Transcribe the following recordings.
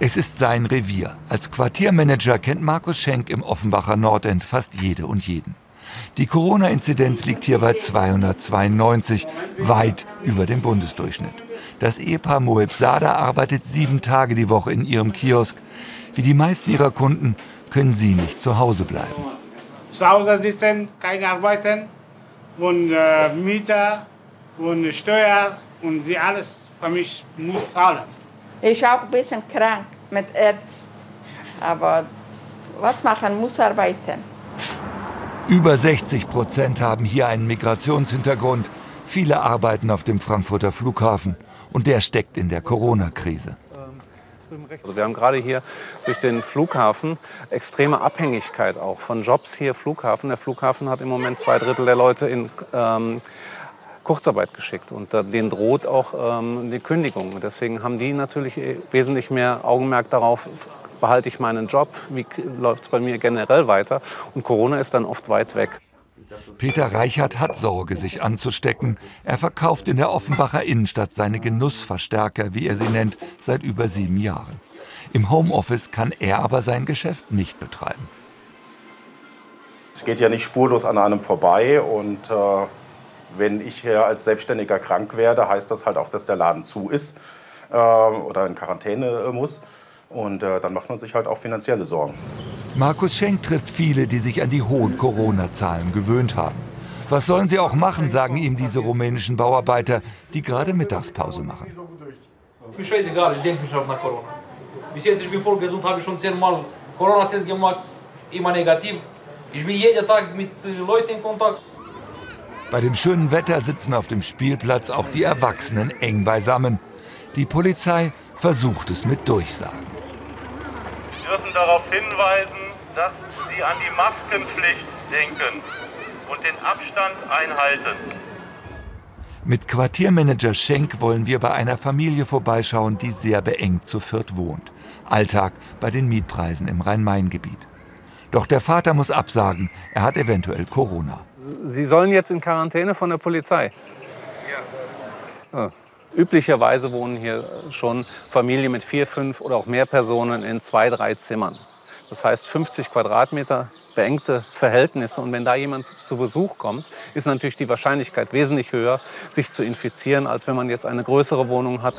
Es ist sein Revier. Als Quartiermanager kennt Markus Schenk im Offenbacher Nordend fast jede und jeden. Die Corona-Inzidenz liegt hier bei 292, weit über dem Bundesdurchschnitt. Das Ehepaar Moeb Sada arbeitet sieben Tage die Woche in ihrem Kiosk. Wie die meisten ihrer Kunden können sie nicht zu Hause bleiben. Zu Hause sitzen, keine arbeiten und äh, Mieter und Steuer und sie alles für mich muss zahlen. Ich auch ein bisschen krank mit Herz, aber was machen muss arbeiten. Über 60 Prozent haben hier einen Migrationshintergrund. Viele arbeiten auf dem Frankfurter Flughafen und der steckt in der Corona-Krise. Also wir haben gerade hier durch den Flughafen extreme Abhängigkeit auch von Jobs hier Flughafen. Der Flughafen hat im Moment zwei Drittel der Leute in ähm, Kurzarbeit geschickt und denen droht auch ähm, die Kündigung. Deswegen haben die natürlich äh, wesentlich mehr Augenmerk darauf, behalte ich meinen Job, wie läuft es bei mir generell weiter. Und Corona ist dann oft weit weg. Peter Reichert hat Sorge, sich anzustecken. Er verkauft in der Offenbacher Innenstadt seine Genussverstärker, wie er sie nennt, seit über sieben Jahren. Im Homeoffice kann er aber sein Geschäft nicht betreiben. Es geht ja nicht spurlos an einem vorbei und äh, wenn ich hier als Selbstständiger krank werde, heißt das halt auch, dass der Laden zu ist äh, oder in Quarantäne muss. Und äh, dann macht man sich halt auch finanzielle Sorgen. Markus Schenk trifft viele, die sich an die hohen Corona-Zahlen gewöhnt haben. Was sollen sie auch machen, sagen ihm diese rumänischen Bauarbeiter, die gerade Mittagspause machen. Mir scheißegal, ich denke mich auf nach Corona. Bis jetzt, ich bin voll gesund, habe ich schon zehnmal Corona-Test gemacht, immer negativ. Ich bin jeden Tag mit äh, Leuten in Kontakt. Bei dem schönen Wetter sitzen auf dem Spielplatz auch die Erwachsenen eng beisammen. Die Polizei versucht es mit Durchsagen dürfen darauf hinweisen, dass Sie an die Maskenpflicht denken und den Abstand einhalten. Mit Quartiermanager Schenk wollen wir bei einer Familie vorbeischauen, die sehr beengt zu Fürth wohnt. Alltag bei den Mietpreisen im Rhein-Main-Gebiet. Doch der Vater muss absagen, er hat eventuell Corona. Sie sollen jetzt in Quarantäne von der Polizei? Ja. Üblicherweise wohnen hier schon Familien mit vier, fünf oder auch mehr Personen in zwei, drei Zimmern. Das heißt 50 Quadratmeter, beengte Verhältnisse. Und wenn da jemand zu Besuch kommt, ist natürlich die Wahrscheinlichkeit wesentlich höher, sich zu infizieren, als wenn man jetzt eine größere Wohnung hat.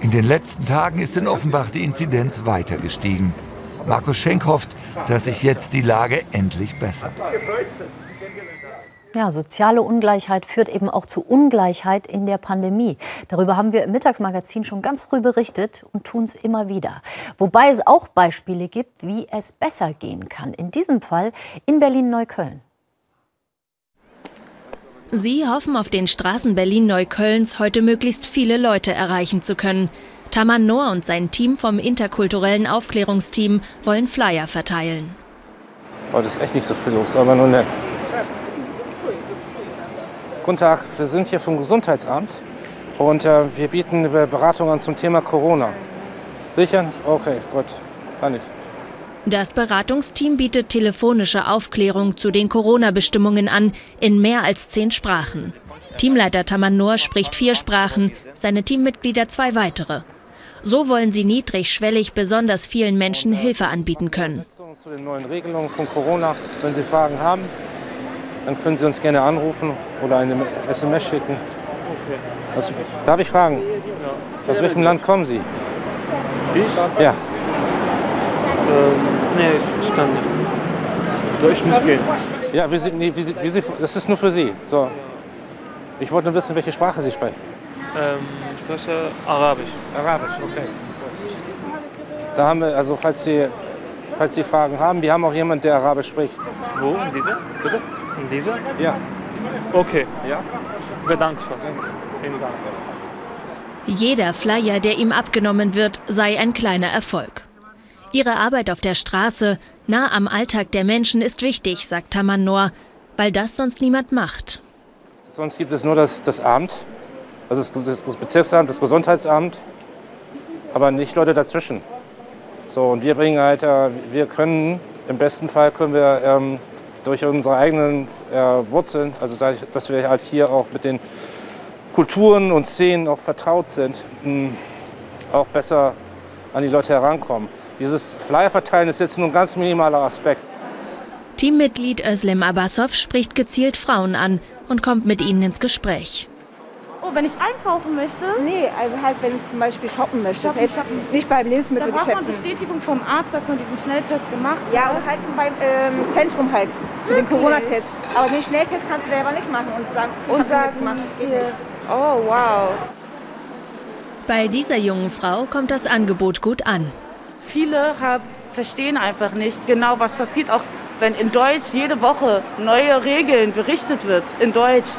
In den letzten Tagen ist in Offenbach die Inzidenz weiter gestiegen. Markus Schenk hofft, dass sich jetzt die Lage endlich bessert. Ja, soziale Ungleichheit führt eben auch zu Ungleichheit in der Pandemie. Darüber haben wir im Mittagsmagazin schon ganz früh berichtet und tun es immer wieder. Wobei es auch Beispiele gibt, wie es besser gehen kann. In diesem Fall in Berlin-Neukölln. Sie hoffen auf den Straßen Berlin-Neuköllns heute möglichst viele Leute erreichen zu können. Taman Noor und sein Team vom interkulturellen Aufklärungsteam wollen Flyer verteilen. Heute ist echt nicht so viel los, aber nur nett. Guten Tag, wir sind hier vom Gesundheitsamt und äh, wir bieten Beratungen zum Thema Corona. Sicher? Okay, gut, kann ich. Das Beratungsteam bietet telefonische Aufklärung zu den Corona-Bestimmungen an, in mehr als zehn Sprachen. Teamleiter Taman Noor spricht vier Sprachen, seine Teammitglieder zwei weitere. So wollen sie niedrigschwellig besonders vielen Menschen Hilfe anbieten können. Zu den neuen Regelungen von Corona, wenn Sie Fragen haben, dann können Sie uns gerne anrufen oder eine SMS schicken. Okay. Was, darf ich fragen? Ja. Aus welchem Land kommen Sie? Ich? Ja. Ähm, nee, ich, ich, kann nicht. So, ich muss gehen. Ja, wie Sie, nee, wie Sie, wie Sie, das ist nur für Sie. So. Ich wollte nur wissen, welche Sprache Sie sprechen. Ähm, ich spreche Arabisch. Arabisch, okay. Da haben wir, also falls Sie, falls Sie Fragen haben, wir haben auch jemanden, der Arabisch spricht. Wo? Dieses? Bitte? In dieser? Ja. Okay. Ja? Okay, danke schön. Vielen Dank. Jeder Flyer, der ihm abgenommen wird, sei ein kleiner Erfolg. Ihre Arbeit auf der Straße, nah am Alltag der Menschen, ist wichtig, sagt Taman Noor, weil das sonst niemand macht. Sonst gibt es nur das, das Amt, also das, das Bezirksamt, das Gesundheitsamt, aber nicht Leute dazwischen. So, und wir bringen halt, äh, wir können, im besten Fall können wir ähm, durch unsere eigenen äh, Wurzeln, also dadurch, dass wir halt hier auch mit den Kulturen und Szenen auch vertraut sind, mh, auch besser an die Leute herankommen. Dieses Flyer verteilen ist jetzt nur ein ganz minimaler Aspekt. Teammitglied Özlem Abbasov spricht gezielt Frauen an und kommt mit ihnen ins Gespräch. Oh, wenn ich einkaufen möchte? Nee, also halt, wenn du zum Beispiel shoppen möchtest. Shoppen, Jetzt shoppen. nicht beim Da Lebensmittelgeschäft. braucht man Bestätigung vom Arzt, dass man diesen Schnelltest gemacht hat. Ja, und halt beim ähm, Zentrum halt. Für den Wirklich? Corona-Test. Aber den Schnelltest kannst du selber nicht machen und sagen, ich Und den sagen, gemacht, das geht nicht. Oh, wow. Bei dieser jungen Frau kommt das Angebot gut an. Viele hab, verstehen einfach nicht genau, was passiert, auch wenn in Deutsch jede Woche neue Regeln berichtet wird, in Deutsch.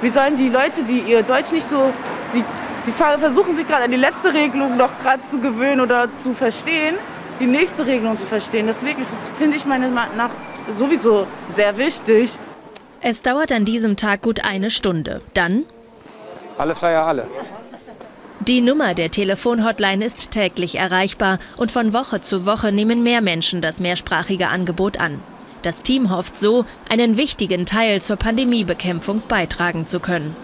Wie sollen die Leute, die ihr Deutsch nicht so, die, die ver- versuchen sich gerade an die letzte Regelung noch gerade zu gewöhnen oder zu verstehen, die nächste Regelung zu verstehen. Deswegen ist es, finde ich meiner Meinung nach sowieso sehr wichtig. Es dauert an diesem Tag gut eine Stunde. Dann Alle Flyer, alle. Die Nummer der Telefonhotline ist täglich erreichbar und von Woche zu Woche nehmen mehr Menschen das mehrsprachige Angebot an. Das Team hofft so, einen wichtigen Teil zur Pandemiebekämpfung beitragen zu können.